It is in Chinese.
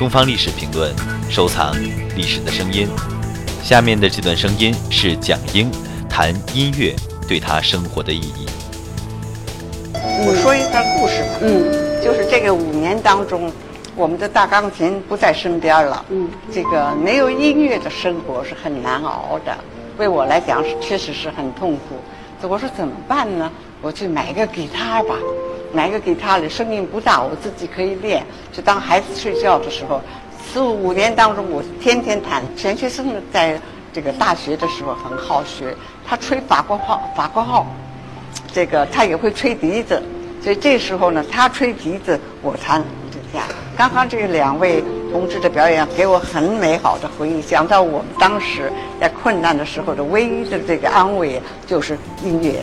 东方历史评论，收藏历史的声音。下面的这段声音是蒋英谈音乐对他生活的意义。我说一段故事吧。嗯，就是这个五年当中，我们的大钢琴不在身边了。嗯，这个没有音乐的生活是很难熬的。为我来讲，是确实是很痛苦。我说怎么办呢？我去买个吉他吧，买个给他的声音不大，我自己可以练。就当孩子睡觉的时候，四五年当中，我天天弹。钱学森在这个大学的时候很好学，他吹法国号，法国号，这个他也会吹笛子。所以这时候呢，他吹笛子，我弹。刚刚这两位同志的表演给我很美好的回忆，想到我们当时在困难的时候的唯一的这个安慰就是音乐。